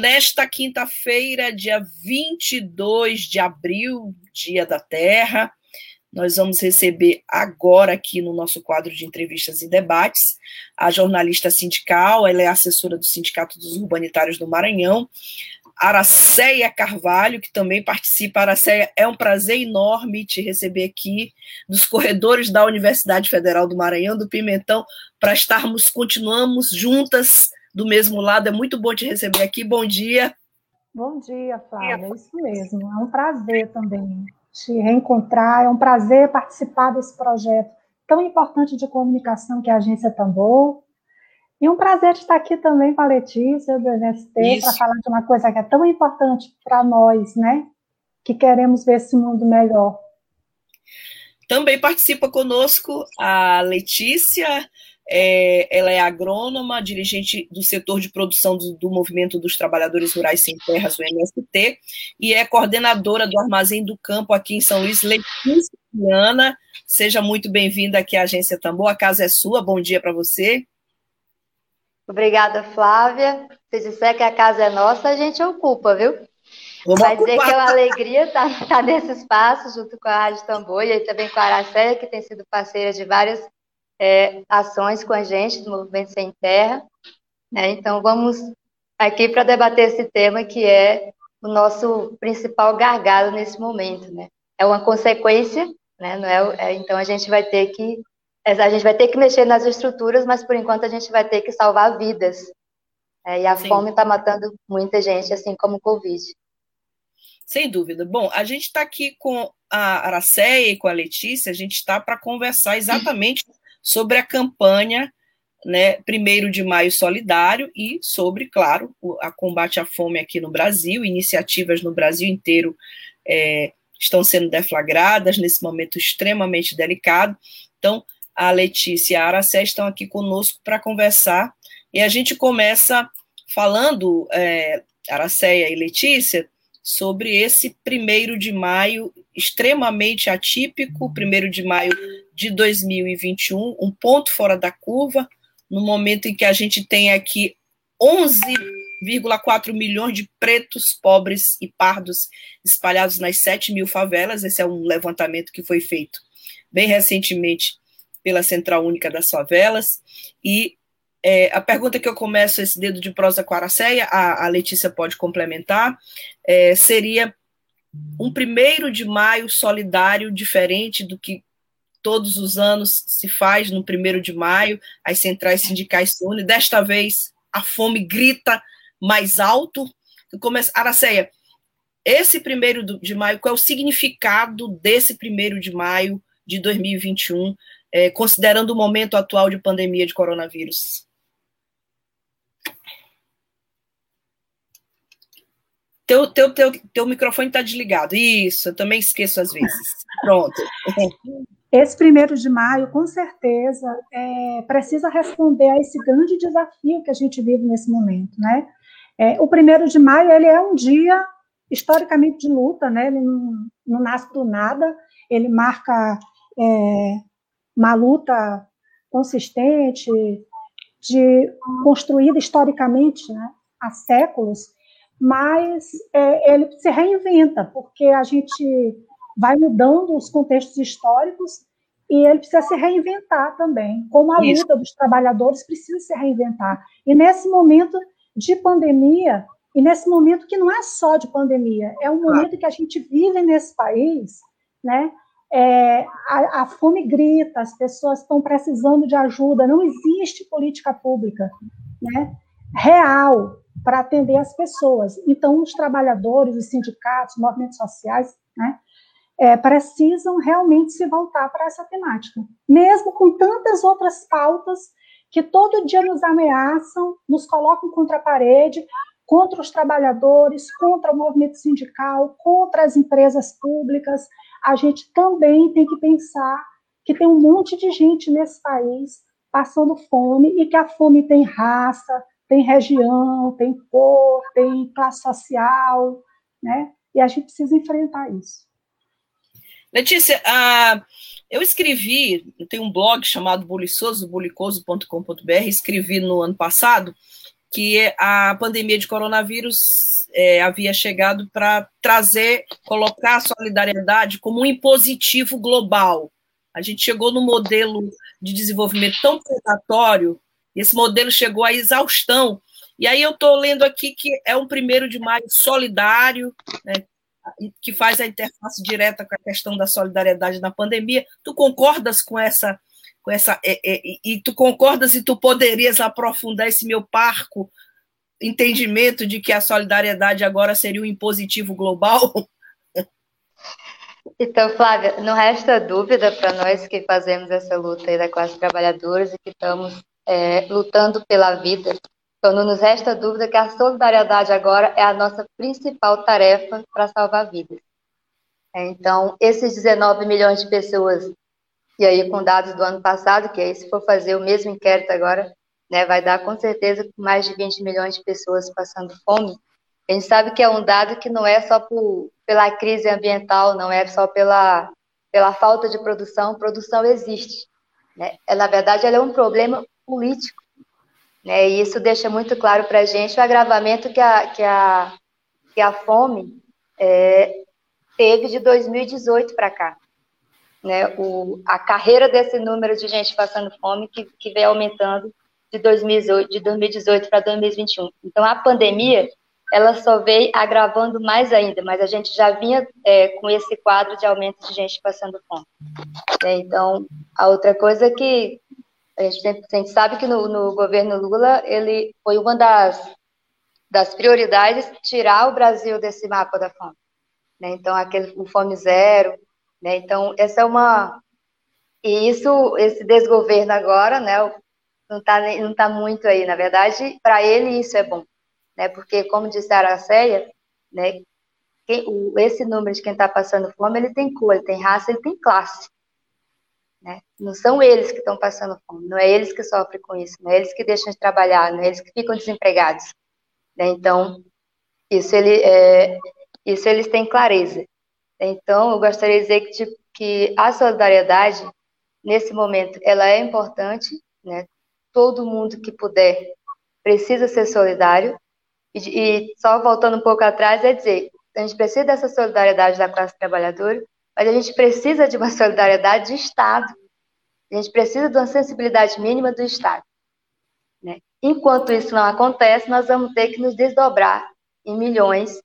Nesta quinta-feira, dia 22 de abril, Dia da Terra, nós vamos receber agora aqui no nosso quadro de entrevistas e debates a jornalista sindical, ela é assessora do Sindicato dos Urbanitários do Maranhão, Araceia Carvalho, que também participa. Araceia, é um prazer enorme te receber aqui dos corredores da Universidade Federal do Maranhão, do Pimentão, para estarmos, continuamos juntas do mesmo lado. É muito bom te receber aqui. Bom dia. Bom dia, Flávia. É isso mesmo. É um prazer também te reencontrar. É um prazer participar desse projeto tão importante de comunicação que é a Agência Tambor. E um prazer estar aqui também com a Letícia do MST para falar de uma coisa que é tão importante para nós, né? Que queremos ver esse mundo melhor. Também participa conosco a Letícia, é, ela é agrônoma, dirigente do setor de produção do, do, Movimento dos Trabalhadores Rurais Sem Terras, o MST, e é coordenadora do Armazém do Campo aqui em São Luís, Letícia. Seja muito bem-vinda aqui à Agência Tambor, a casa é sua, bom dia para você. Obrigada, Flávia. Se disser que a casa é nossa, a gente ocupa, viu? Vamos Vai dizer que é uma alegria estar, estar nesse espaço, junto com a Rádio Tambor e também com a Aracéia, que tem sido parceira de várias é, ações com a gente do Movimento Sem Terra. Né? Então, vamos aqui para debater esse tema que é o nosso principal gargalo nesse momento. Né? É uma consequência, né? Não é, é, então a gente vai ter que a gente vai ter que mexer nas estruturas, mas por enquanto a gente vai ter que salvar vidas. É, e a Sim. fome está matando muita gente, assim como o Covid. Sem dúvida. Bom, a gente está aqui com a Aracéia e com a Letícia, a gente está para conversar exatamente sobre a campanha né, primeiro de maio solidário e sobre, claro, o a combate à fome aqui no Brasil, iniciativas no Brasil inteiro é, estão sendo deflagradas nesse momento extremamente delicado. Então, a Letícia e a Aracé estão aqui conosco para conversar, e a gente começa falando, é, Aracéia e Letícia, sobre esse primeiro de maio extremamente atípico, primeiro de maio de 2021, um ponto fora da curva, no momento em que a gente tem aqui 11,4 milhões de pretos, pobres e pardos espalhados nas 7 mil favelas. Esse é um levantamento que foi feito bem recentemente pela Central Única das Favelas. E é, a pergunta que eu começo esse dedo de prosa com a Araceia, a, a Letícia pode complementar, é, seria um primeiro de maio solidário diferente do que todos os anos se faz no primeiro de maio, as centrais sindicais se unem. Desta vez, a fome grita mais alto. Começa, Araceia, esse primeiro de maio, qual é o significado desse primeiro de maio de 2021, é, considerando o momento atual de pandemia de coronavírus? Teu, teu, teu, teu microfone está desligado. Isso, eu também esqueço às vezes. Pronto. Esse primeiro de maio, com certeza, é, precisa responder a esse grande desafio que a gente vive nesse momento, né? É, o primeiro de maio, ele é um dia historicamente de luta, né? Ele não, não nasce do nada, ele marca é, uma luta consistente, de construída historicamente, né? Há séculos, mas é, ele se reinventa, porque a gente vai mudando os contextos históricos e ele precisa se reinventar também, como a Isso. luta dos trabalhadores precisa se reinventar. E nesse momento de pandemia, e nesse momento que não é só de pandemia, é um momento que a gente vive nesse país, né? É, a, a, fome grita, as pessoas estão precisando de ajuda, não existe política pública né, real para atender as pessoas. Então, os trabalhadores, os sindicatos, os movimentos sociais, né, é, precisam realmente se voltar para essa temática, mesmo com tantas outras pautas que todo dia nos ameaçam, nos colocam contra a parede, contra os trabalhadores, contra o movimento sindical, contra as empresas públicas. A gente também tem que pensar que tem um monte de gente nesse país passando fome e que a fome tem raça, tem região, tem cor, tem classe social, né? E a gente precisa enfrentar isso. Letícia, uh, eu escrevi, eu tenho um blog chamado buliçoso, bulicoso.com.br, escrevi no ano passado que a pandemia de coronavírus é, havia chegado para trazer, colocar a solidariedade como um impositivo global. A gente chegou no modelo de desenvolvimento tão predatório, esse modelo chegou à exaustão. E aí eu estou lendo aqui que é um primeiro de maio solidário, né, que faz a interface direta com a questão da solidariedade na pandemia. Tu concordas com essa com essa é, é, e tu concordas e tu poderias aprofundar esse meu parco entendimento de que a solidariedade agora seria um impositivo global? Então, Flávia, não resta dúvida para nós que fazemos essa luta aí da classe trabalhadora e que estamos é, lutando pela vida. Então, não nos resta dúvida que a solidariedade agora é a nossa principal tarefa para salvar vidas. É, então, esses 19 milhões de pessoas, e aí com dados do ano passado, que aí se for fazer o mesmo inquérito agora, né, vai dar com certeza mais de 20 milhões de pessoas passando fome. A gente sabe que é um dado que não é só por, pela crise ambiental, não é só pela, pela falta de produção. Produção existe. Né? É, na verdade, ela é um problema político. Né? E isso deixa muito claro para a gente o agravamento que a, que a, que a fome é, teve de 2018 para cá. Né? O, a carreira desse número de gente passando fome que, que vem aumentando de 2018, de 2018 para 2021. Então, a pandemia ela só veio agravando mais ainda, mas a gente já vinha é, com esse quadro de aumento de gente passando fome. É, então, a outra coisa é que a gente, a gente sabe que no, no, governo Lula ele foi uma das, das prioridades tirar o Brasil desse mapa da fome. Né? Então, aquele o fome zero. Né? Então, essa é uma e isso, esse desgoverno agora, né, não está não tá muito aí. Na verdade, para ele isso é bom né? Porque, como disse a Araceia, né? Quem, esse número de quem está passando fome, ele tem cor, ele tem raça, ele tem classe. Né? Não são eles que estão passando fome, não é eles que sofrem com isso, não é eles que deixam de trabalhar, não é eles que ficam desempregados. Né? Então, isso, ele, é, isso eles têm clareza. Então, eu gostaria de dizer que, tipo, que a solidariedade, nesse momento, ela é importante, né? todo mundo que puder precisa ser solidário, e, e só voltando um pouco atrás, é dizer, a gente precisa dessa solidariedade da classe trabalhadora, mas a gente precisa de uma solidariedade de Estado. A gente precisa de uma sensibilidade mínima do Estado. Né? Enquanto isso não acontece, nós vamos ter que nos desdobrar em milhões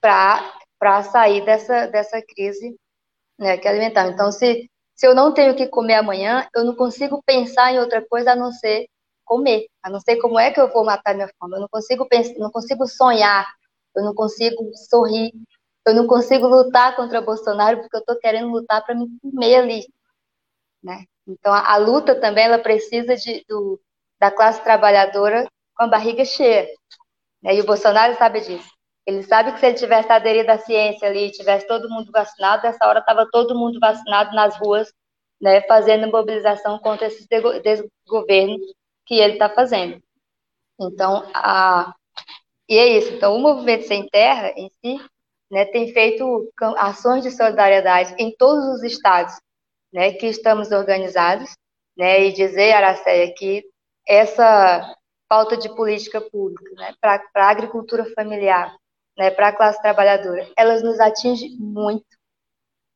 para sair dessa, dessa crise né, que é alimentar. Então, se, se eu não tenho o que comer amanhã, eu não consigo pensar em outra coisa a não ser comer. A não sei como é que eu vou matar minha fome. Eu não consigo pensar, não consigo sonhar, eu não consigo sorrir, eu não consigo lutar contra Bolsonaro porque eu estou querendo lutar para me comer ali, né? Então a, a, luta também ela precisa de, do, da classe trabalhadora com a barriga cheia, né? E o Bolsonaro sabe disso. Ele sabe que se ele tivesse aderido à ciência ali, tivesse todo mundo vacinado, nessa hora estava todo mundo vacinado nas ruas, né, fazendo mobilização contra esse desgoverno que ele está fazendo. Então, a, e é isso. Então, o Movimento Sem Terra, em si, né, tem feito ações de solidariedade em todos os estados né, que estamos organizados, né, e dizer, Aracéia, que essa falta de política pública né, para a agricultura familiar, né, para a classe trabalhadora, elas nos atinge muito,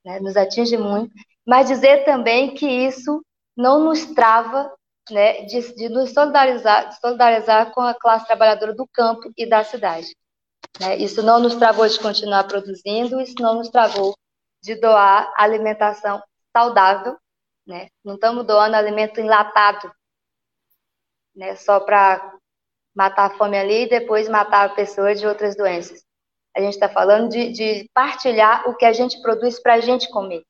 né, nos atinge muito, mas dizer também que isso não nos trava né, de, de nos solidarizar, solidarizar com a classe trabalhadora do campo e da cidade. Né? Isso não nos travou de continuar produzindo, isso não nos travou de doar alimentação saudável, né? Não estamos doando alimento enlatado, né? Só para matar a fome ali e depois matar a pessoa de outras doenças. A gente está falando de, de partilhar o que a gente produz para a gente comer.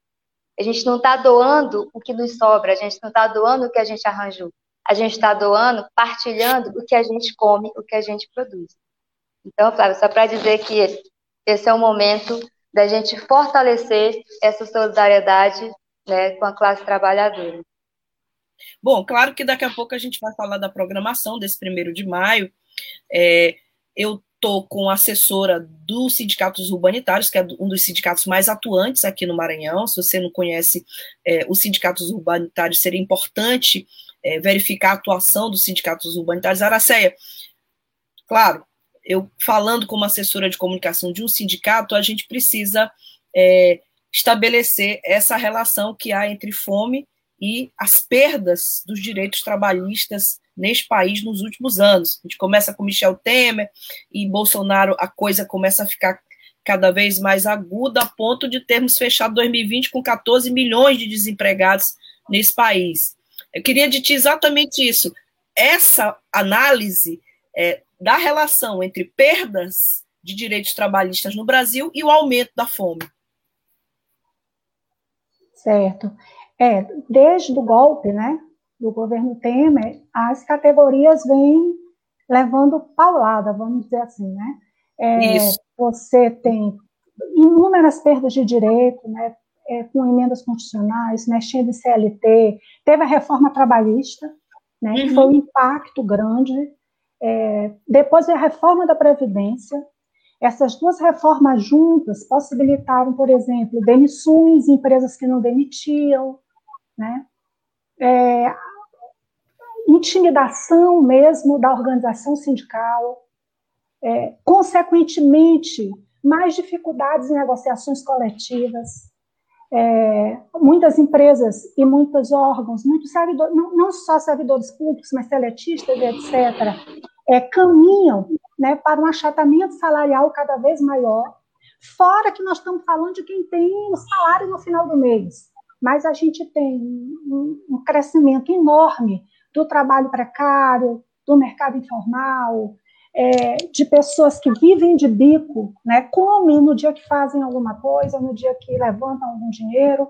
A gente não está doando o que nos sobra, a gente não está doando o que a gente arranjou. A gente está doando, partilhando o que a gente come, o que a gente produz. Então, Flávio, só para dizer que esse, é o momento da gente fortalecer essa solidariedade né, com a classe trabalhadora. Bom, claro que daqui a pouco a gente vai falar da programação desse primeiro de maio. É, eu estou com a assessora do Sindicato dos Urbanitários, que é um dos sindicatos mais atuantes aqui no Maranhão. Se você não conhece é, o Sindicato dos Urbanitários, seria importante é, verificar a atuação dos sindicatos urbanitários. Araceia, claro, eu falando como assessora de comunicação de um sindicato, a gente precisa é, estabelecer essa relação que há entre fome e as perdas dos direitos trabalhistas neste país nos últimos anos. A gente começa com Michel Temer e Bolsonaro, a coisa começa a ficar cada vez mais aguda, a ponto de termos fechado 2020 com 14 milhões de desempregados nesse país. Eu queria ti exatamente isso. Essa análise é, da relação entre perdas de direitos trabalhistas no Brasil e o aumento da fome. Certo. É, desde o golpe, né, do governo Temer, as categorias vêm levando paulada, vamos dizer assim, né? É, você tem inúmeras perdas de direito, né, é, com emendas constitucionais, mexendo em CLT, teve a reforma trabalhista, né, uhum. que foi um impacto grande, é, depois a reforma da Previdência, essas duas reformas juntas possibilitaram, por exemplo, demissões em empresas que não demitiam, né? É, intimidação mesmo da organização sindical, é, consequentemente, mais dificuldades em negociações coletivas. É, muitas empresas e muitos órgãos, muitos servidores, não, não, só servidores públicos, mas seletistas, etc., é, caminham né, para um achatamento salarial cada vez maior, fora que nós estamos falando de quem tem o salário no final do mês mas a gente tem um, um crescimento enorme do trabalho precário, do mercado informal, é, de pessoas que vivem de bico, né, comem no dia que fazem alguma coisa, no dia que levantam algum dinheiro.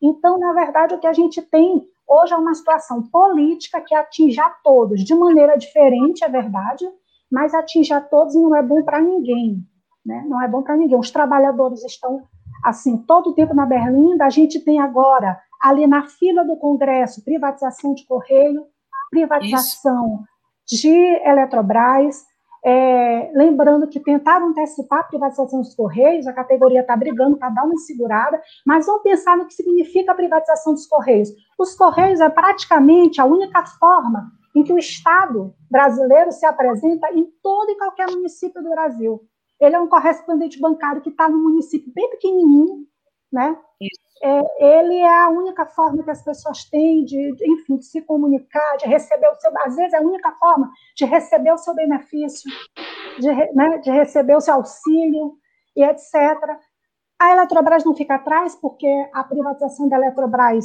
Então, na verdade, o que a gente tem hoje é uma situação política que atinge a todos de maneira diferente, é verdade, mas atinge a todos e não é bom para ninguém. Né? Não é bom para ninguém. Os trabalhadores estão assim, todo o tempo na Berlinda, a gente tem agora, ali na fila do Congresso, privatização de Correio, privatização Isso. de Eletrobras, é, lembrando que tentaram antecipar a privatização dos Correios, a categoria está brigando para dar uma segurada, mas vamos pensar no que significa a privatização dos Correios. Os Correios é praticamente a única forma em que o Estado brasileiro se apresenta em todo e qualquer município do Brasil. Ele é um correspondente bancário que está num município bem pequenininho, né? É, ele é a única forma que as pessoas têm de, enfim, de se comunicar, de receber o seu, às vezes é a única forma de receber o seu benefício, de, né, de receber o seu auxílio e etc. A Eletrobras não fica atrás, porque a privatização da Eletrobras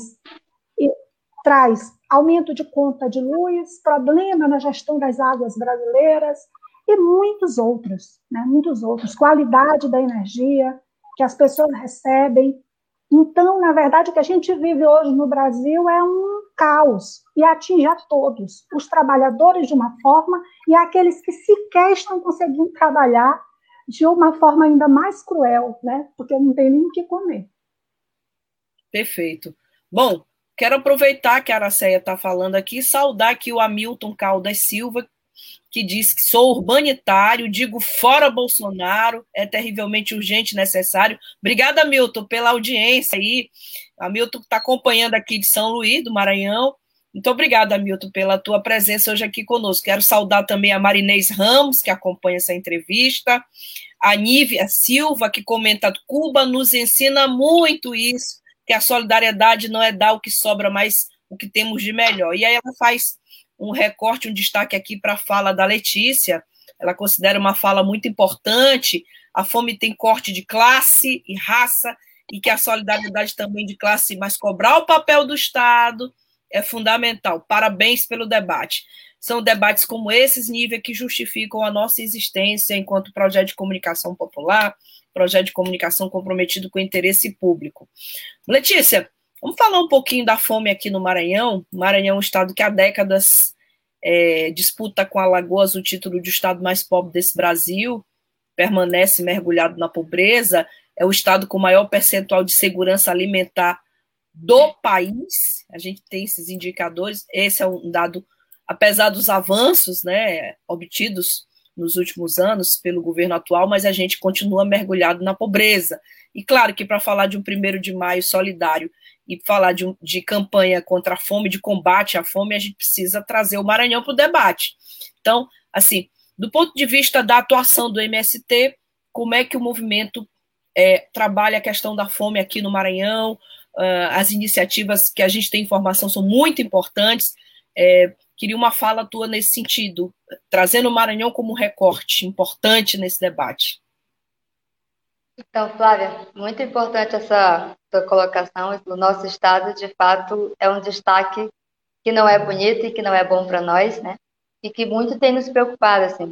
traz aumento de conta de luz, problema na gestão das águas brasileiras, e muitos outros, né? muitos outros, qualidade da energia que as pessoas recebem. Então, na verdade, o que a gente vive hoje no Brasil é um caos e atinge a todos, os trabalhadores de uma forma e aqueles que sequer estão conseguindo trabalhar de uma forma ainda mais cruel, né? Porque não tem nem o que comer. Perfeito. Bom, quero aproveitar que a Araceia está falando aqui saudar aqui o Hamilton Caldas Silva, que diz que sou urbanitário, digo fora Bolsonaro, é terrivelmente urgente e necessário. Obrigada, Milton, pela audiência aí. A Milton está acompanhando aqui de São Luís, do Maranhão. Muito obrigada, Milton, pela tua presença hoje aqui conosco. Quero saudar também a Marinês Ramos, que acompanha essa entrevista, a Nívia Silva, que comenta: Cuba nos ensina muito isso, que a solidariedade não é dar o que sobra, mas o que temos de melhor. E aí ela faz um recorte, um destaque aqui para a fala da Letícia. Ela considera uma fala muito importante. A fome tem corte de classe e raça, e que a solidariedade também de classe, mas cobrar o papel do Estado, é fundamental. Parabéns pelo debate. São debates como esses níveis que justificam a nossa existência enquanto projeto de comunicação popular, projeto de comunicação comprometido com o interesse público. Letícia, vamos falar um pouquinho da fome aqui no Maranhão. Maranhão é um estado que há décadas é, disputa com Alagoas o título de estado mais pobre desse Brasil, permanece mergulhado na pobreza, é o estado com maior percentual de segurança alimentar do país. A gente tem esses indicadores. Esse é um dado, apesar dos avanços né, obtidos nos últimos anos pelo governo atual, mas a gente continua mergulhado na pobreza. E claro que para falar de um primeiro de maio solidário e falar de, um, de campanha contra a fome, de combate à fome, a gente precisa trazer o Maranhão para o debate. Então, assim, do ponto de vista da atuação do MST, como é que o movimento é, trabalha a questão da fome aqui no Maranhão? Uh, as iniciativas que a gente tem informação são muito importantes. É, queria uma fala tua nesse sentido, trazendo o Maranhão como recorte importante nesse debate. Então, Flávia, muito importante essa sua colocação. O nosso estado, de fato, é um destaque que não é bonito e que não é bom para nós, né? E que muito tem nos preocupado, assim,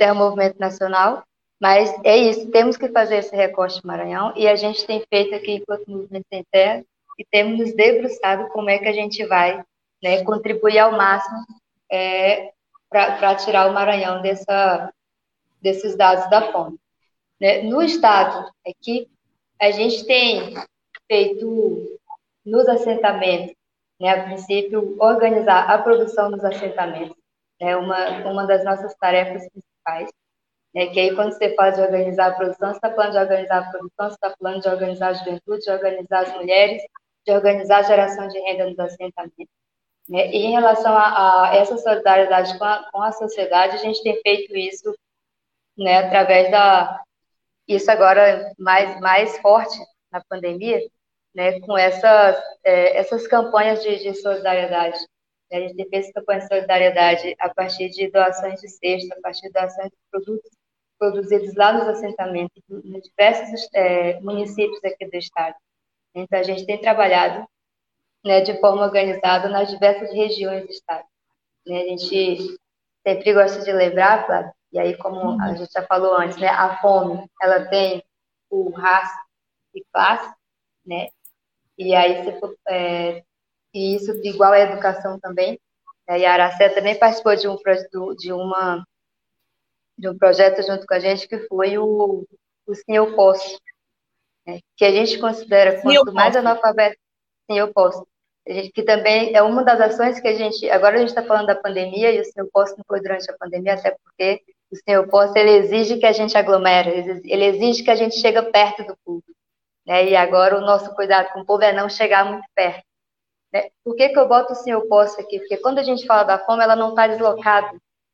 é um movimento nacional, mas é isso, temos que fazer esse recorte Maranhão e a gente tem feito aqui enquanto Movimento Sem Terra e temos nos debruçado como é que a gente vai né, contribuir ao máximo é, para tirar o Maranhão dessa, desses dados da fome. Né? No estado aqui, a gente tem feito nos assentamentos, né, a princípio, organizar a produção dos assentamentos, é né, uma, uma das nossas tarefas principais. É que aí, quando você fala de organizar a produção, você está falando de organizar a produção, você está falando de organizar a juventude, de organizar as mulheres, de organizar a geração de renda nos assentamentos. Né? E em relação a, a essa solidariedade com a, com a, sociedade, a gente tem feito isso né, através da. Isso agora mais, mais forte na pandemia, né, com essas, é, essas campanhas de, de solidariedade. A gente feito campanha de solidariedade a partir de doações de cesta, a partir de doações de produtos produzidos lá nos assentamentos, em diversos é, municípios aqui do estado. Então, a gente tem trabalhado né, de forma organizada nas diversas regiões do estado. Né, a gente sempre gosta de lembrar, Flávio, e aí como a gente já falou antes, né, a fome, ela tem o raça e classe, né, e aí se for, é, e isso igual à educação também, né, e a Aracé também participou de um, de uma de um projeto junto com a gente que foi o, o Sim Eu Posso, né, que a gente considera quanto mais analfabeto, Sim Eu Posso, gente, que também é uma das ações que a gente, agora a gente está falando da pandemia e o Sim Eu Posso não foi durante a pandemia, até porque o Eu Posso, ele exige que a gente aglomere, ele exige que a gente chega perto do público, né, e agora o nosso cuidado com o povo é não chegar muito perto. Né? Por que, que eu boto o Eu Posso aqui? Porque quando a gente fala da fome, ela não está deslocada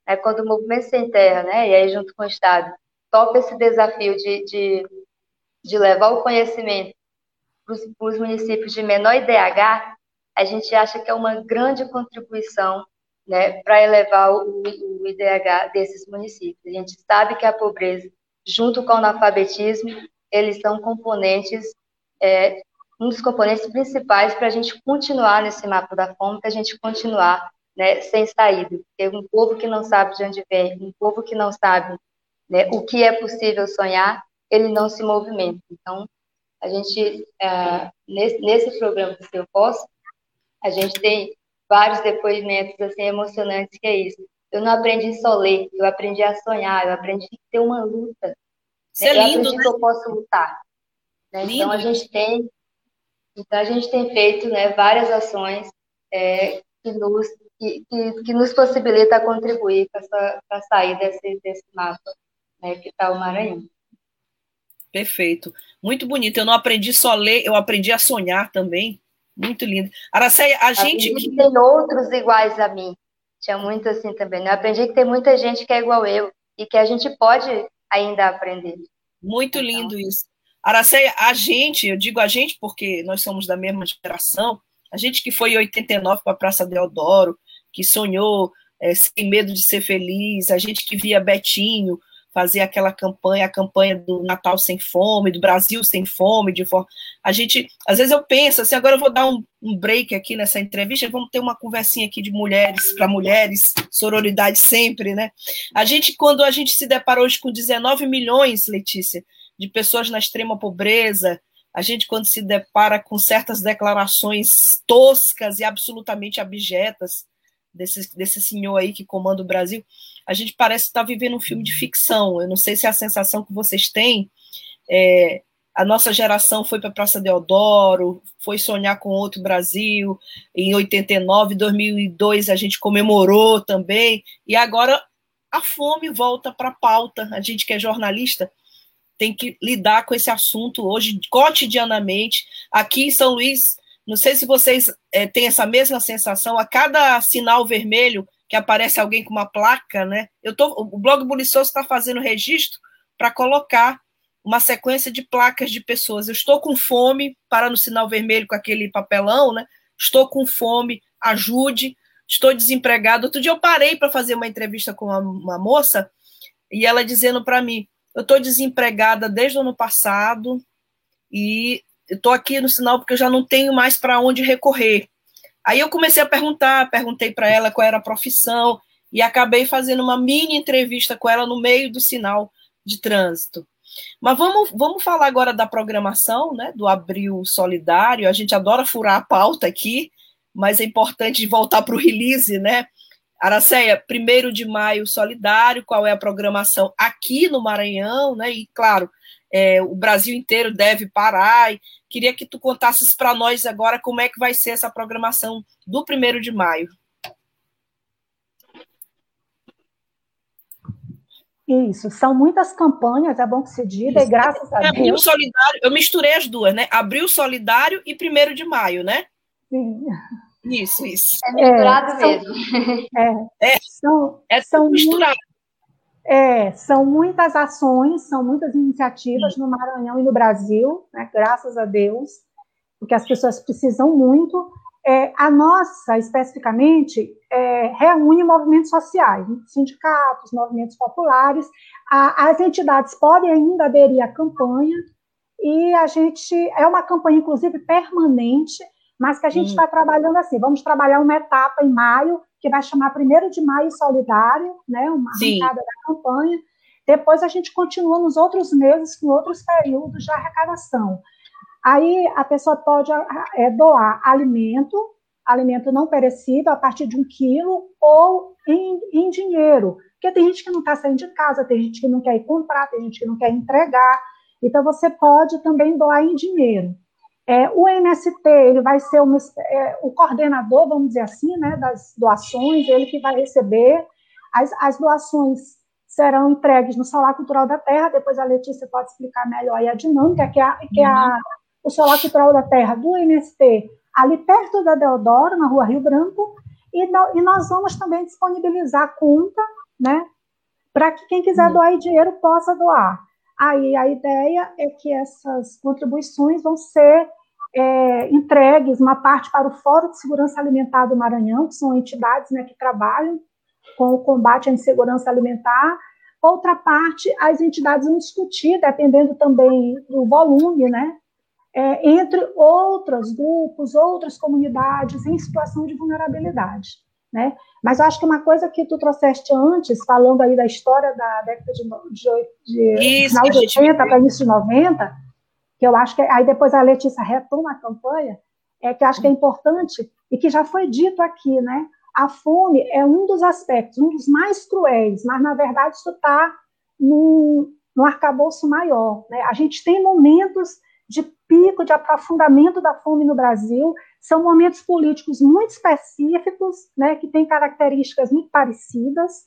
né, quando o Movimento Sem Terra, né, e aí junto com o Estado, topa esse desafio de, de, de levar o conhecimento para os municípios de menor IDH, a gente acha que é uma grande contribuição né, para elevar o, o IDH desses municípios. A gente sabe que a pobreza, junto com o analfabetismo, eles são componentes, é, um dos componentes principais para a gente continuar nesse mapa da fome, para a gente continuar né, sem saída. Porque um povo que não sabe de onde vem, um povo que não sabe né, o que é possível sonhar, ele não se movimenta. Então, a gente, é, nesse, nesse programa do Seu Posso, a gente tem vários depoimentos assim, emocionantes que é isso. Eu não aprendi só ler, eu aprendi a sonhar, eu aprendi a ter uma luta. Isso é lindo, eu aprendi né? que eu posso lutar. Né? Então, a gente tem então, a gente tem feito né, várias ações é, que nos que, que, que nos possibilita contribuir para sair desse, desse mapa né, que está o Maranhão. Perfeito. Muito bonito. Eu não aprendi só a ler, eu aprendi a sonhar também. Muito lindo. Aracéia, a, gente. Que... Tem outros iguais a mim. Tinha muito assim também. Né? Eu aprendi que tem muita gente que é igual eu e que a gente pode ainda aprender. Muito então... lindo isso. Aracéia, a gente, eu digo a gente porque nós somos da mesma geração, a gente que foi em 89 para a Praça Deodoro, que sonhou é, sem medo de ser feliz, a gente que via Betinho fazer aquela campanha, a campanha do Natal sem fome, do Brasil sem fome, de forma. A gente, às vezes eu penso assim, agora eu vou dar um, um break aqui nessa entrevista, vamos ter uma conversinha aqui de mulheres para mulheres, sororidade sempre, né? A gente, quando a gente se depara hoje com 19 milhões, Letícia, de pessoas na extrema pobreza, a gente, quando se depara com certas declarações toscas e absolutamente abjetas desse, desse senhor aí que comanda o Brasil, a gente parece estar vivendo um filme de ficção. Eu não sei se é a sensação que vocês têm. É, a nossa geração foi para a Praça Deodoro, foi sonhar com outro Brasil. Em 89, 2002, a gente comemorou também. E agora a fome volta para a pauta. A gente que é jornalista tem que lidar com esse assunto hoje cotidianamente. Aqui em São Luís, não sei se vocês é, têm essa mesma sensação, a cada sinal vermelho que aparece alguém com uma placa, né? Eu tô, o blog Buliçoso está fazendo registro para colocar uma sequência de placas de pessoas. Eu estou com fome, para no sinal vermelho com aquele papelão, né? Estou com fome, ajude. Estou desempregado. Outro dia eu parei para fazer uma entrevista com uma, uma moça e ela dizendo para mim: eu estou desempregada desde o ano passado e estou aqui no sinal porque eu já não tenho mais para onde recorrer. Aí eu comecei a perguntar, perguntei para ela qual era a profissão e acabei fazendo uma mini entrevista com ela no meio do sinal de trânsito. Mas vamos, vamos falar agora da programação, né, do Abril Solidário. A gente adora furar a pauta aqui, mas é importante voltar para o release, né? Araceia, primeiro de maio solidário, qual é a programação aqui no Maranhão, né? E claro, é, o Brasil inteiro deve parar. Queria que tu contasses para nós agora como é que vai ser essa programação do primeiro de maio. Isso, são muitas campanhas, é bom que se diga, Isso. e graças a Abril Deus. Solidário, eu misturei as duas, né? Abril Solidário e primeiro de maio, né? Sim. Isso, isso. É misturado é, mesmo. São, é, são, é são misturado. É, são muitas ações, são muitas iniciativas Sim. no Maranhão e no Brasil, né, graças a Deus, porque as pessoas precisam muito. É, a nossa, especificamente, é, reúne movimentos sociais, sindicatos, movimentos populares. A, as entidades podem ainda aderir à campanha, e a gente é uma campanha, inclusive, permanente, mas que a gente está trabalhando assim. Vamos trabalhar uma etapa em maio, que vai chamar primeiro de maio solidário, né? Uma arrancada da campanha. Depois a gente continua nos outros meses com outros períodos de arrecadação. Aí a pessoa pode é, doar alimento, alimento não perecível, a partir de um quilo, ou em, em dinheiro. Porque tem gente que não está saindo de casa, tem gente que não quer ir comprar, tem gente que não quer entregar. Então, você pode também doar em dinheiro. É, o MST ele vai ser uma, é, o coordenador, vamos dizer assim, né, das doações, ele que vai receber. As, as doações serão entregues no Solar Cultural da Terra, depois a Letícia pode explicar melhor a dinâmica, que é, a, que é a, o Solar Cultural da Terra do MST, ali perto da Deodoro, na rua Rio Branco, e, no, e nós vamos também disponibilizar a conta, né, para que quem quiser uhum. doar dinheiro possa doar. Aí a ideia é que essas contribuições vão ser é, entregues, uma parte para o Fórum de Segurança Alimentar do Maranhão, que são entidades né, que trabalham com o combate à insegurança alimentar, outra parte as entidades vão discutir, dependendo também do volume, né, é, entre outros grupos, outras comunidades em situação de vulnerabilidade. Né? Mas eu acho que uma coisa que tu trouxeste antes, falando aí da história da década de, de, de final de 80 para início de 90, que eu acho que aí depois a Letícia retoma a campanha, é que eu acho que é importante e que já foi dito aqui, né? A fome é um dos aspectos, um dos mais cruéis, mas na verdade isso está no, no arcabouço maior. Né? A gente tem momentos de pico, de aprofundamento da fome no Brasil, são momentos políticos muito específicos, né, que têm características muito parecidas,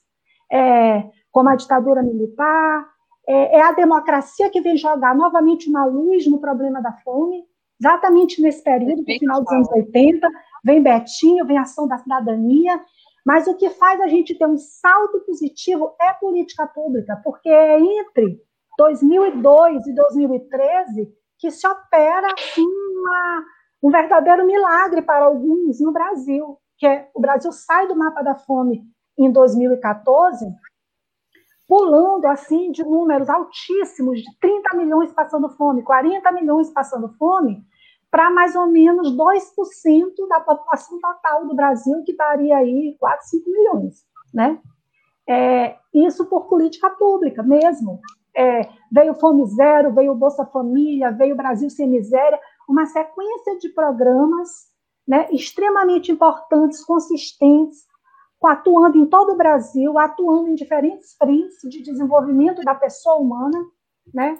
é, como a ditadura militar, é, é, a democracia que vem jogar novamente uma luz no problema da fome, exatamente nesse período, no final dos anos 80, vem Betinho, vem Ação da Cidadania, mas o que faz a gente ter um salto positivo é política pública, porque é entre 2002 e 2013 que se opera assim, uma, um verdadeiro milagre para alguns no Brasil, que é o Brasil sai do mapa da fome em 2014 pulando assim de números altíssimos, de 30 milhões passando fome, 40 milhões passando fome, para mais ou menos 2% da população total do Brasil, que daria aí 4, 5 milhões. Né? É, isso por política pública mesmo. É, veio Fome Zero, veio Bolsa Família, veio Brasil Sem Miséria, uma sequência de programas né, extremamente importantes, consistentes, atuando em todo o Brasil, atuando em diferentes frentes de desenvolvimento da pessoa humana, né?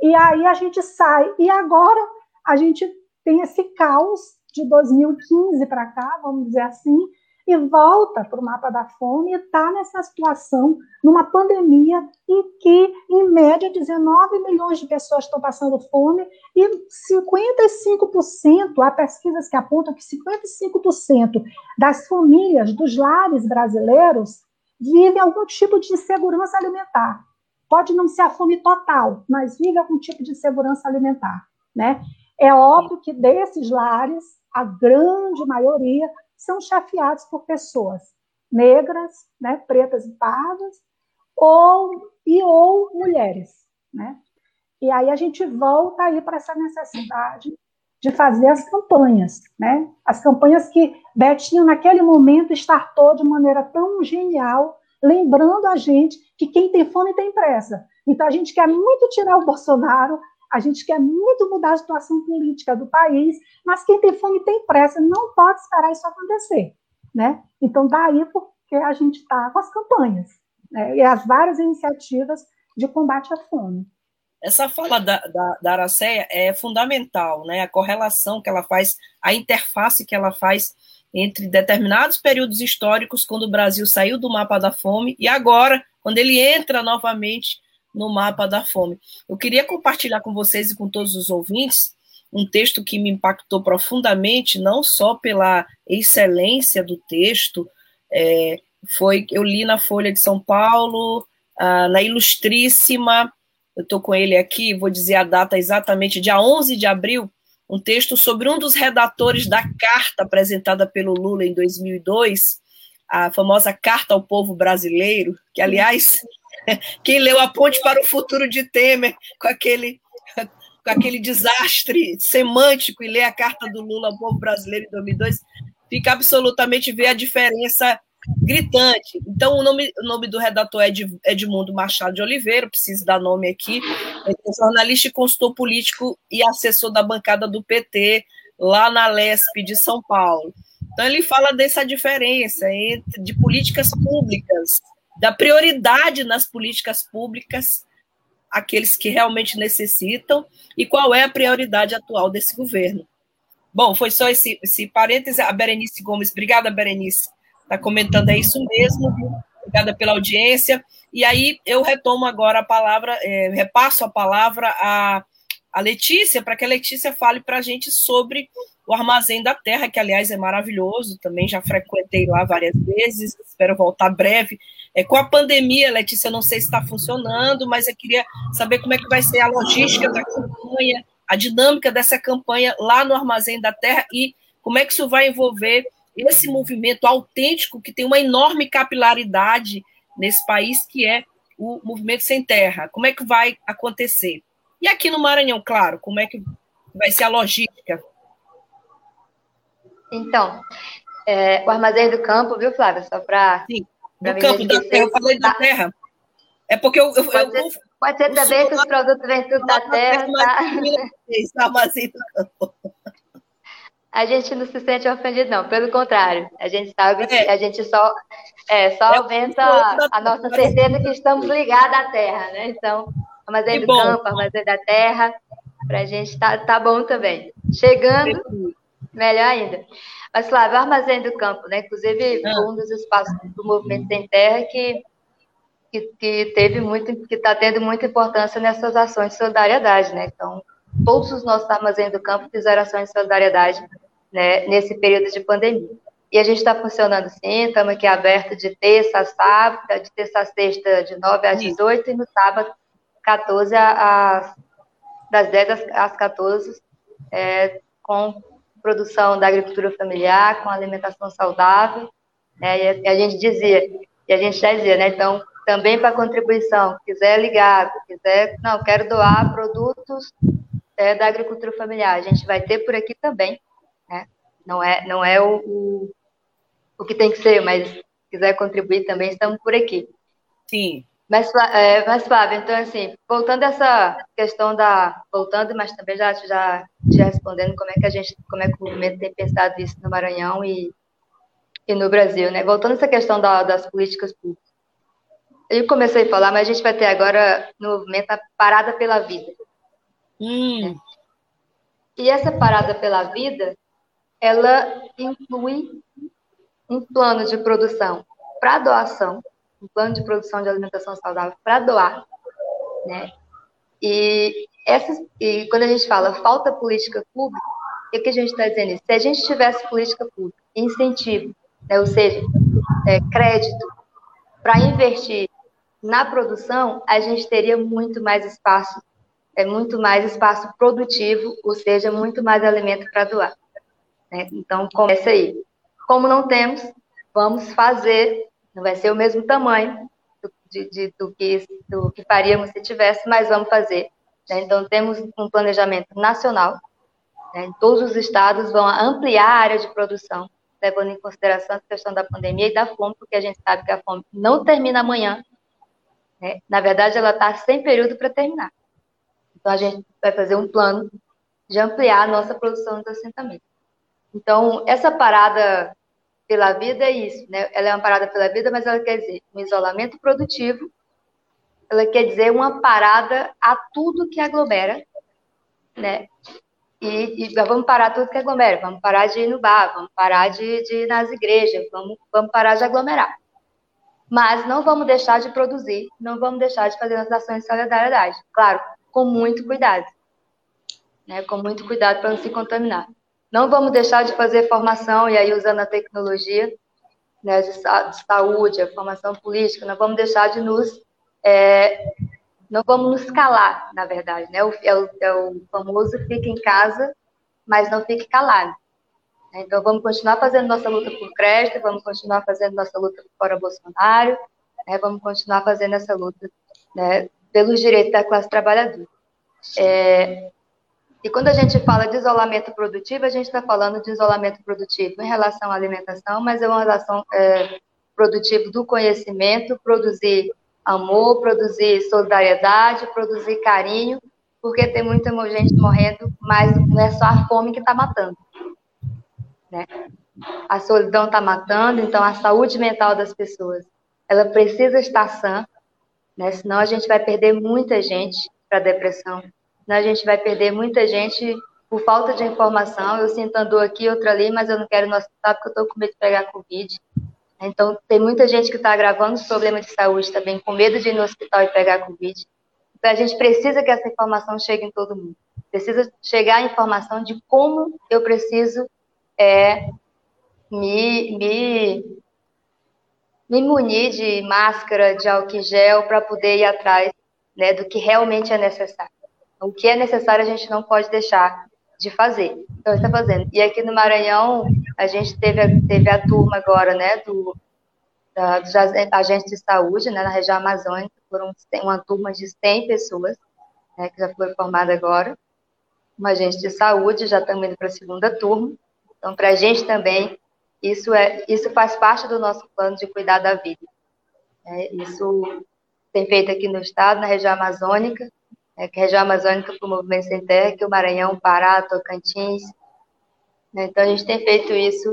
E aí a gente sai. E agora a gente tem esse caos de 2015 para cá, vamos dizer assim, e volta para o mapa da fome e está nessa situação, numa pandemia em que, em média, 19 milhões de pessoas estão passando fome e 55%, há pesquisas que apontam que 55% das famílias dos lares brasileiros vivem algum tipo de insegurança alimentar. Pode não ser a fome total, mas vive algum tipo de insegurança alimentar, né? É óbvio que desses lares, a grande maioria são chefiados por pessoas negras, né, pretas e pardas, ou e ou mulheres, né? E aí a gente volta aí para essa necessidade de fazer as campanhas, né? As campanhas que Betinho naquele momento startou de maneira tão genial, lembrando a gente que quem tem fome tem pressa. Então a gente quer muito tirar o Bolsonaro, a gente quer muito mudar a situação política do país, mas quem tem fome tem pressa, não pode esperar isso acontecer. Né? Então, daí porque a gente está com as campanhas né? e as várias iniciativas de combate à fome. Essa fala da, da, da Aracéia é fundamental, né? a correlação que ela faz, a interface que ela faz entre determinados períodos históricos, quando o Brasil saiu do mapa da fome, e agora, quando ele entra novamente no mapa da fome. Eu queria compartilhar com vocês e com todos os ouvintes um texto que me impactou profundamente, não só pela excelência do texto, é, foi eu li na Folha de São Paulo, ah, na Ilustríssima, eu estou com ele aqui, vou dizer a data exatamente, dia 11 de abril, um texto sobre um dos redatores da carta apresentada pelo Lula em 2002, a famosa Carta ao Povo Brasileiro, que, aliás, quem leu A Ponte para o Futuro de Temer, com aquele, com aquele desastre semântico, e lê a carta do Lula ao povo brasileiro em 2002, fica absolutamente ver a diferença gritante. Então, o nome, o nome do redator é Edmundo Machado de Oliveira, preciso dar nome aqui, é jornalista e consultor político e assessor da bancada do PT, lá na LESP de São Paulo. Então, ele fala dessa diferença entre, de políticas públicas da prioridade nas políticas públicas aqueles que realmente necessitam e qual é a prioridade atual desse governo. Bom, foi só esse, esse parêntese. A Berenice Gomes, obrigada, Berenice, está comentando, é isso mesmo, obrigada pela audiência. E aí eu retomo agora a palavra, é, repasso a palavra a, a Letícia, para que a Letícia fale para a gente sobre o Armazém da Terra, que aliás é maravilhoso, também já frequentei lá várias vezes, espero voltar breve. É, com a pandemia, Letícia, não sei se está funcionando, mas eu queria saber como é que vai ser a logística da campanha, a dinâmica dessa campanha lá no Armazém da Terra e como é que isso vai envolver esse movimento autêntico que tem uma enorme capilaridade nesse país, que é o movimento sem terra. Como é que vai acontecer? E aqui no Maranhão, claro, como é que vai ser a logística? Então, é, o armazém do campo, viu, Flávia? Só para. Sim, do campo, da terra, eu falei da terra. É porque eu. eu pode, eu, ser, pode ser também que os produtos vêm tudo da terra. Tá? armazém do campo. A gente não se sente ofendido, não. Pelo contrário, a gente sabe é. que a gente só, é, só é aumenta a, a nossa certeza que estamos ligados à terra, né? Então, armazém que do bom. campo, armazém da terra, para a gente tá, tá bom também. Chegando, melhor ainda. Mas, Flávio, o Armazém do Campo, né? Inclusive, ah. um dos espaços do Movimento Sem Terra que, que, que teve muito, que está tendo muita importância nessas ações de solidariedade, né? Então, todos os nossos Armazém do Campo fizeram ações de solidariedade né, nesse período de pandemia. E a gente está funcionando sim, estamos aqui aberto de terça a sábado, de terça a sexta, de 9 às 18, e no sábado, 14 às, das 10 às 14, é, com produção da agricultura familiar, com alimentação saudável, né? E a gente dizia, e a gente já dizia, né? Então, também para contribuição, quiser ligar, quiser, não, quero doar produtos é, da agricultura familiar, a gente vai ter por aqui também, né? Não é, não é o, o, o que tem que ser, mas se quiser contribuir também, estamos por aqui. Sim. Mas, é, mas Flávia, então assim, voltando a essa questão da, voltando, mas também já, já, já respondendo como é que a gente, como é que o movimento tem pensado isso no Maranhão e, e no Brasil, né? Voltando a essa questão da, das políticas públicas. Eu comecei a falar, mas a gente vai ter agora no movimento a parada pela vida. Hum. E essa parada pela vida, ela inclui um plano de produção para doação, um plano de produção de alimentação saudável para doar, né? E, essas, e quando a gente fala falta política pública, o que, que a gente está dizendo? Se a gente tivesse política pública, incentivo, né, ou seja, é, crédito para investir na produção, a gente teria muito mais espaço, é muito mais espaço produtivo, ou seja, muito mais alimento para doar. Né? Então, começa aí. Como não temos, vamos fazer, não vai ser o mesmo tamanho do, de, de, do, que, do que faríamos se tivesse, mas vamos fazer. Né? Então, temos um planejamento nacional, né? todos os estados vão ampliar a área de produção, levando em consideração a questão da pandemia e da fome, porque a gente sabe que a fome não termina amanhã, né? Na verdade, ela está sem período para terminar. Então, a gente vai fazer um plano de ampliar a nossa produção de assentamento. Então, essa parada pela vida é isso, né? Ela é uma parada pela vida, mas ela quer dizer um isolamento produtivo, ela quer dizer uma parada a tudo que aglomera, né? E, e vamos parar tudo que aglomera, vamos parar de ir no bar, vamos parar de, de ir nas igrejas, vamos, vamos parar de aglomerar. Mas não vamos deixar de produzir, não vamos deixar de fazer as ações de solidariedade. Claro, com muito cuidado. Né, com muito cuidado para não se contaminar. Não vamos deixar de fazer formação, e aí usando a tecnologia né, de, de saúde, a formação política, não vamos deixar de nos. É, não vamos nos calar, na verdade. Né? É, o, é o famoso fique em casa, mas não fique calado. Então, vamos continuar fazendo nossa luta por crédito, vamos continuar fazendo nossa luta fora Bolsonaro, né? vamos continuar fazendo essa luta né, pelos direitos da classe trabalhadora. É, e quando a gente fala de isolamento produtivo, a gente está falando de isolamento produtivo em relação à alimentação, mas é uma relação é, produtiva do conhecimento, produzir amor, produzir solidariedade, produzir carinho, porque tem muita gente morrendo, mas não é só a fome que está matando. Né? A solidão está matando, então a saúde mental das pessoas, ela precisa estar sã, né? senão a gente vai perder muita gente para depressão, senão a gente vai perder muita gente por falta de informação. Eu sinto andou aqui, outra ali, mas eu não quero no hospital porque eu estou com medo de pegar Covid. Então, tem muita gente que está agravando os problemas de saúde também, com medo de ir no hospital e pegar Covid. Então, a gente precisa que essa informação chegue em todo mundo. Precisa chegar a informação de como eu preciso é me, me, me munir de máscara, de álcool gel, para poder ir atrás né, do que realmente é necessário. O que é necessário a gente não pode deixar de fazer. Então, está fazendo. E aqui no Maranhão, a gente teve a, teve a turma agora, né, do, da, dos agentes de saúde, né, na região amazônica, foram uma turma de 100 pessoas, né, que já foi formada agora, uma agente de saúde, já estamos indo para a segunda turma, então, para a gente também, isso, é, isso faz parte do nosso plano de cuidar da vida. É, isso tem feito aqui no estado, na região amazônica, é, que a região amazônica para o Movimento Sem Terra, que é o Maranhão, Pará, Tocantins. Né, então, a gente tem feito isso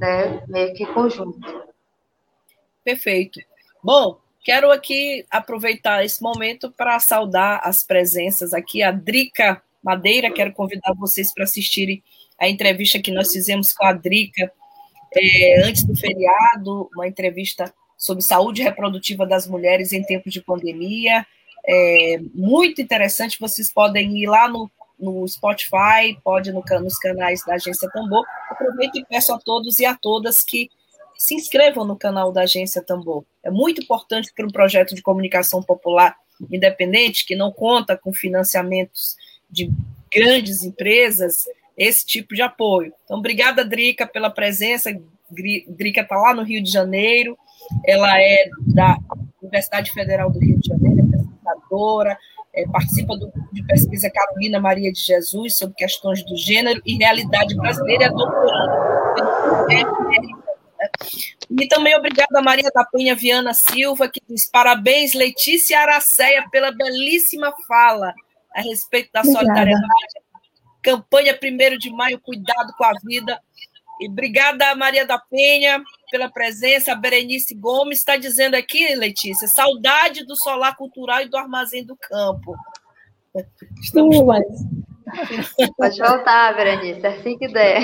né, meio que conjunto. Perfeito. Bom, quero aqui aproveitar esse momento para saudar as presenças aqui. A Drica Madeira, quero convidar vocês para assistirem a entrevista que nós fizemos com a Drica é, antes do feriado, uma entrevista sobre saúde reprodutiva das mulheres em tempos de pandemia. É, muito interessante, vocês podem ir lá no, no Spotify, pode no, nos canais da Agência Tambor. Aproveito e peço a todos e a todas que se inscrevam no canal da Agência Tambor. É muito importante para um projeto de comunicação popular independente, que não conta com financiamentos de grandes empresas, esse tipo de apoio. Então, obrigada, Drica, pela presença. Drica está lá no Rio de Janeiro, ela é da, Universidade Federal do Rio de Janeiro, é pesquisadora, é, participa do grupo de pesquisa Carolina Maria de Jesus sobre questões do gênero e realidade brasileira, é doutoranda e também obrigada a Maria da Penha Viana Silva, que diz parabéns, Letícia Aracéia, pela belíssima fala a respeito da obrigada. solidariedade. Campanha 1 de maio, cuidado com a vida. E obrigada Maria da Penha pela presença. A Berenice Gomes está dizendo aqui, Letícia, saudade do solar cultural e do armazém do campo. Estamos. Pode voltar, Berenice, assim que der.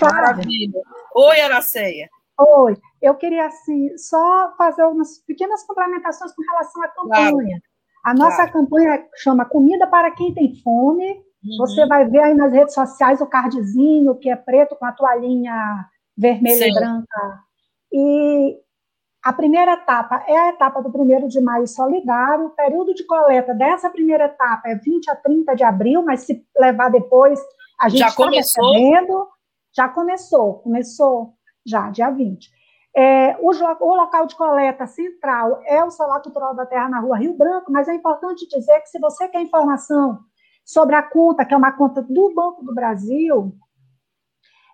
Maravilha. Oi, Araceia. Oi, eu queria assim só fazer umas pequenas complementações com relação à campanha. Claro. A nossa claro. campanha chama Comida para quem tem fome. Uhum. Você vai ver aí nas redes sociais o cardzinho que é preto com a toalhinha vermelha Sim. e branca. E a primeira etapa é a etapa do 1 de maio solidário. O período de coleta dessa primeira etapa é 20 a 30 de abril, mas se levar depois, a gente está recebendo. Já começou, começou já, dia 20. É, o, o, local de coleta central é o Solar Cultural da Terra na Rua Rio Branco, mas é importante dizer que se você quer informação sobre a conta, que é uma conta do Banco do Brasil,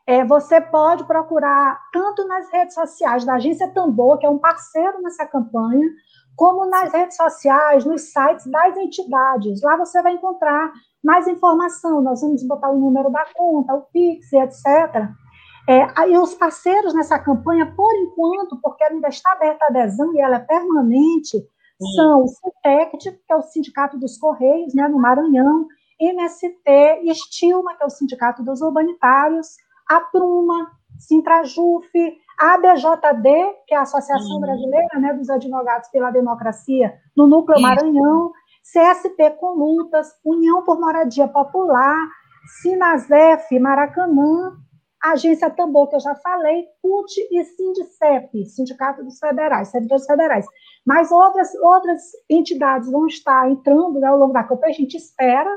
é, você pode procurar tanto nas redes sociais da Agência Tambor, que é um parceiro nessa campanha, como nas redes sociais, nos sites das entidades. Lá você vai encontrar mais informação, nós vamos botar o número da conta, o Pix, etc. É, aí os parceiros nessa campanha, por enquanto, porque ainda está aberta a adesão e ela é permanente, Sim. são o CITECT, que é o Sindicato dos Correios, né, no Maranhão, MST, Estilma, que é o Sindicato dos Urbanitários, a Pruma, Sintrajuf, a ABJD, que é a Associação Brasileira né, dos Advogados pela Democracia, no Núcleo Isso. Maranhão, CSP com lutas, União por Moradia Popular, Sinazef, Maracanã, Agência Tambor, que eu já falei, CUT e Sindicep, Sindicato dos Federais, Servidores Federais. Mas outras, outras entidades vão estar entrando né, ao longo da campanha, a gente espera,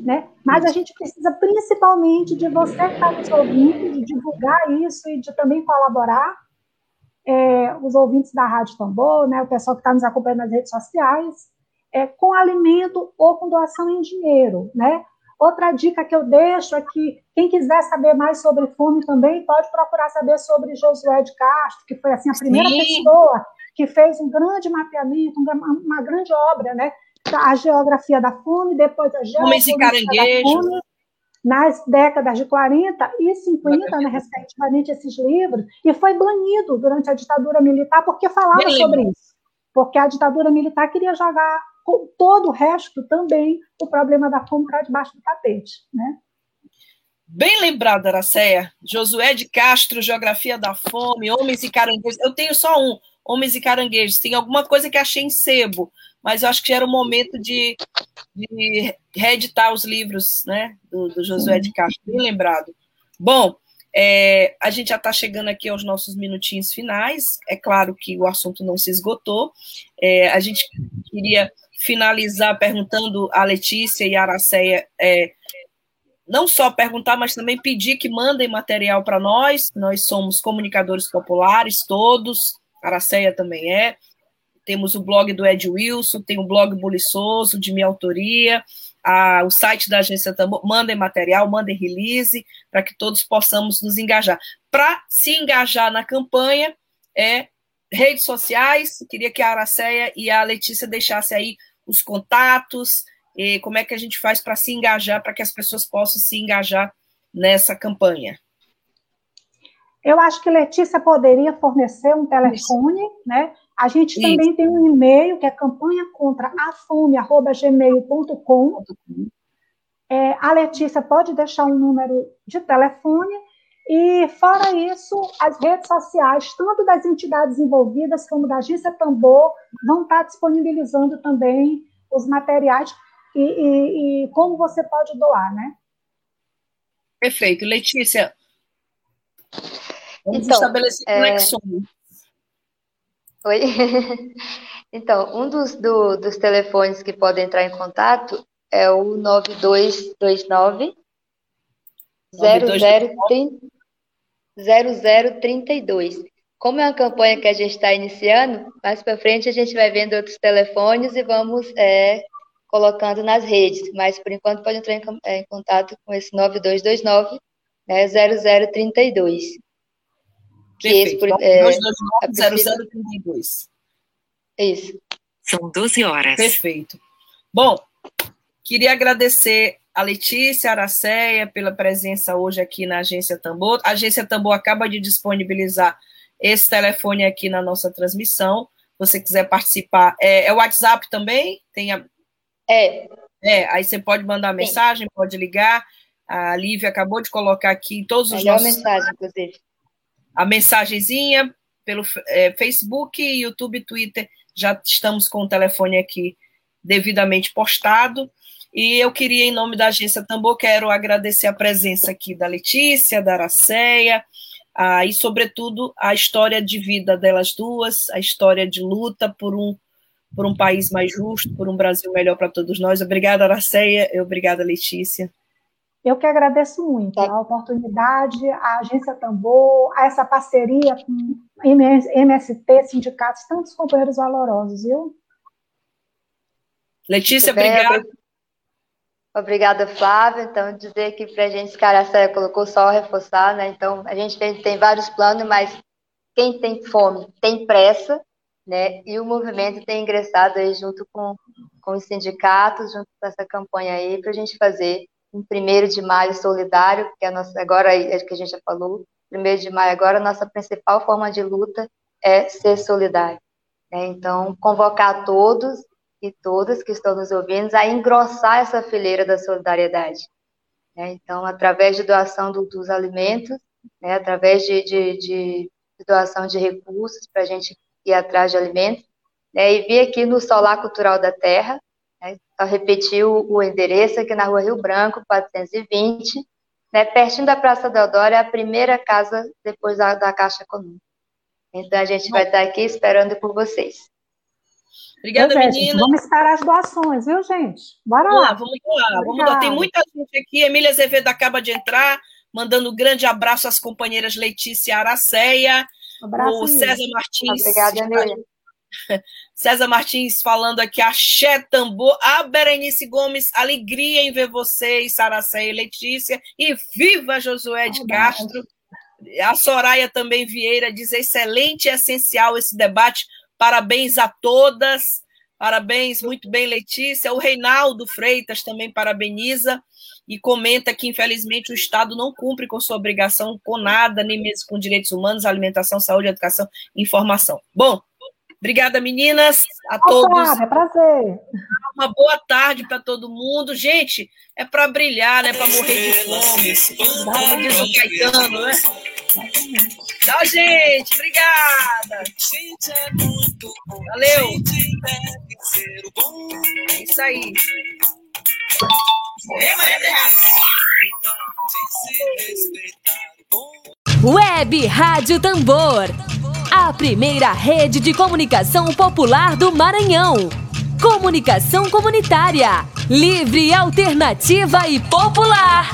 né? mas a gente precisa principalmente de você que está nos ouvindo, de divulgar isso e de também colaborar, é, os ouvintes da Rádio Tambor, né, o pessoal que está nos acompanhando nas redes sociais, é, com alimento ou com doação em dinheiro, né? Outra dica que eu deixo é que quem quiser saber mais sobre fome também pode procurar saber sobre Josué de Castro, que foi assim a primeira Sim. pessoa que fez um grande mapeamento, uma, grande obra, né? A geografia da fome, depois a geografia da fome, nas décadas de 40 e 50, né, respectivamente, esses livros, e foi banido durante a ditadura militar porque falava sobre isso. Porque a ditadura militar queria jogar com todo o resto também o problema da fome para debaixo do tapete, né? Bem lembrado, Aracéia. Josué de Castro, Geografia da Fome, Homens e Caranguejos. Eu tenho só um, Homens e Caranguejos. Tem alguma coisa que achei em sebo, mas eu acho que era o momento de, de reeditar os livros né, do, do Josué de Castro. Bem lembrado. Bom, é, a gente já está chegando aqui aos nossos minutinhos finais. É claro que o assunto não se esgotou. É, a gente queria finalizar perguntando a Letícia e a Aracéia, é, não só perguntar, mas também pedir que mandem material para nós. Nós somos comunicadores populares, todos, a Aracéia também é. Temos o blog do Ed Wilson, tem o blog Buliçoso, de minha autoria, a, o site da agência Tambor, mandem material, mandem release, para que todos possamos nos engajar. Para se engajar na campanha, é redes sociais, queria que a Aracéia e a Letícia deixassem aí os contatos, e como é que a gente faz para se engajar, para que as pessoas possam se engajar nessa campanha? Eu acho que Letícia poderia fornecer um telefone, Isso. né? A gente Isso. também tem um e-mail que é campanha contra a fome@gmail.com. É, a Letícia pode deixar um número de telefone e, fora isso, as redes sociais, tanto das entidades envolvidas como da Agência Tambor, vão estar disponibilizando também os materiais e, e, e como você pode doar, né? Perfeito. Letícia, vamos então, estabelecer é... conexões. Oi? então, um dos, do, dos telefones que podem entrar em contato é o 9229 0030 0032. como é uma campanha que a gente está iniciando, mais para frente a gente vai vendo outros telefones e vamos é, colocando nas redes. Mas, por enquanto, pode entrar em, é, em contato com esse 9229 né, 0032. Que esse, por, é, 0032. Isso. São 12 horas. Perfeito. Bom, queria agradecer a Letícia Aracéia pela presença hoje aqui na Agência Tambor. A Agência Tambor acaba de disponibilizar esse telefone aqui na nossa transmissão. Se você quiser participar, é, é o WhatsApp também? Tem a... É. É, aí você pode mandar Sim. mensagem, pode ligar. A Lívia acabou de colocar aqui todos os Melhor nossos... mensagem, inclusive. A mensagenzinha pelo é, Facebook, YouTube, Twitter. Já estamos com o telefone aqui devidamente postado. E eu queria, em nome da agência Tambor, quero agradecer a presença aqui da Letícia, da Araceia, ah, e, sobretudo, a história de vida delas duas, a história de luta por um, por um país mais justo, por um Brasil melhor para todos nós. Obrigada, Araceia, e obrigada, Letícia. Eu que agradeço muito a oportunidade, a Agência Tambor, a essa parceria com MST, sindicatos, tantos companheiros valorosos, viu? Letícia, obrigada. Obrigada, Flávia. Então, dizer que para a gente, Caraçaia colocou só reforçar, né? Então, a gente tem, tem vários planos, mas quem tem fome tem pressa, né? E o movimento tem ingressado aí junto com, com os sindicatos, junto com essa campanha aí, para a gente fazer um primeiro de maio solidário, que é nossa, agora é que a gente já falou, primeiro de maio agora, a nossa principal forma de luta é ser solidário. Né? Então, convocar todos e todas que estão nos ouvindo a engrossar essa fileira da solidariedade. Né? Então, através de doação do, dos alimentos, né? através de, de, de, doação de recursos para a gente ir atrás de alimentos, né? e vir aqui no Solar Cultural da Terra, né? Só repetir o, o, endereço aqui na rua Rio Branco, 420, né? pertinho da Praça Deodoro, é a primeira casa depois da, da Caixa Econômica. Então, a gente vai estar aqui esperando por vocês. Obrigada, é, menina. Vamos esperar as doações, viu, gente? Bora lá. Vamos lá, vamos lá. Tem muita gente aqui. Emília Azevedo acaba de entrar, mandando um grande abraço às companheiras Letícia Araceia, abraço, o César Martins. Obrigada, Emília. César Martins falando aqui, axé tambor, a Berenice Gomes, alegria em ver vocês, Saracéia e Letícia, e viva Josué de Castro. A Soraya também Vieira diz, excelente e essencial esse debate, Parabéns a todas. Parabéns, muito bem, Letícia. O Reinaldo Freitas também parabeniza e comenta que, infelizmente, o Estado não cumpre com sua obrigação com nada, nem mesmo com direitos humanos, alimentação, saúde, educação e informação. Bom, obrigada, meninas, a todos. É prazer. Uma boa tarde para todo mundo. Gente, é para brilhar, né? Para morrer de fome. Como diz o Caetano, né? Tchau, gente. Obrigada. Valeu. É isso aí. Web Rádio Tambor. A primeira rede de comunicação popular do Maranhão. Comunicação comunitária. Livre, alternativa e popular.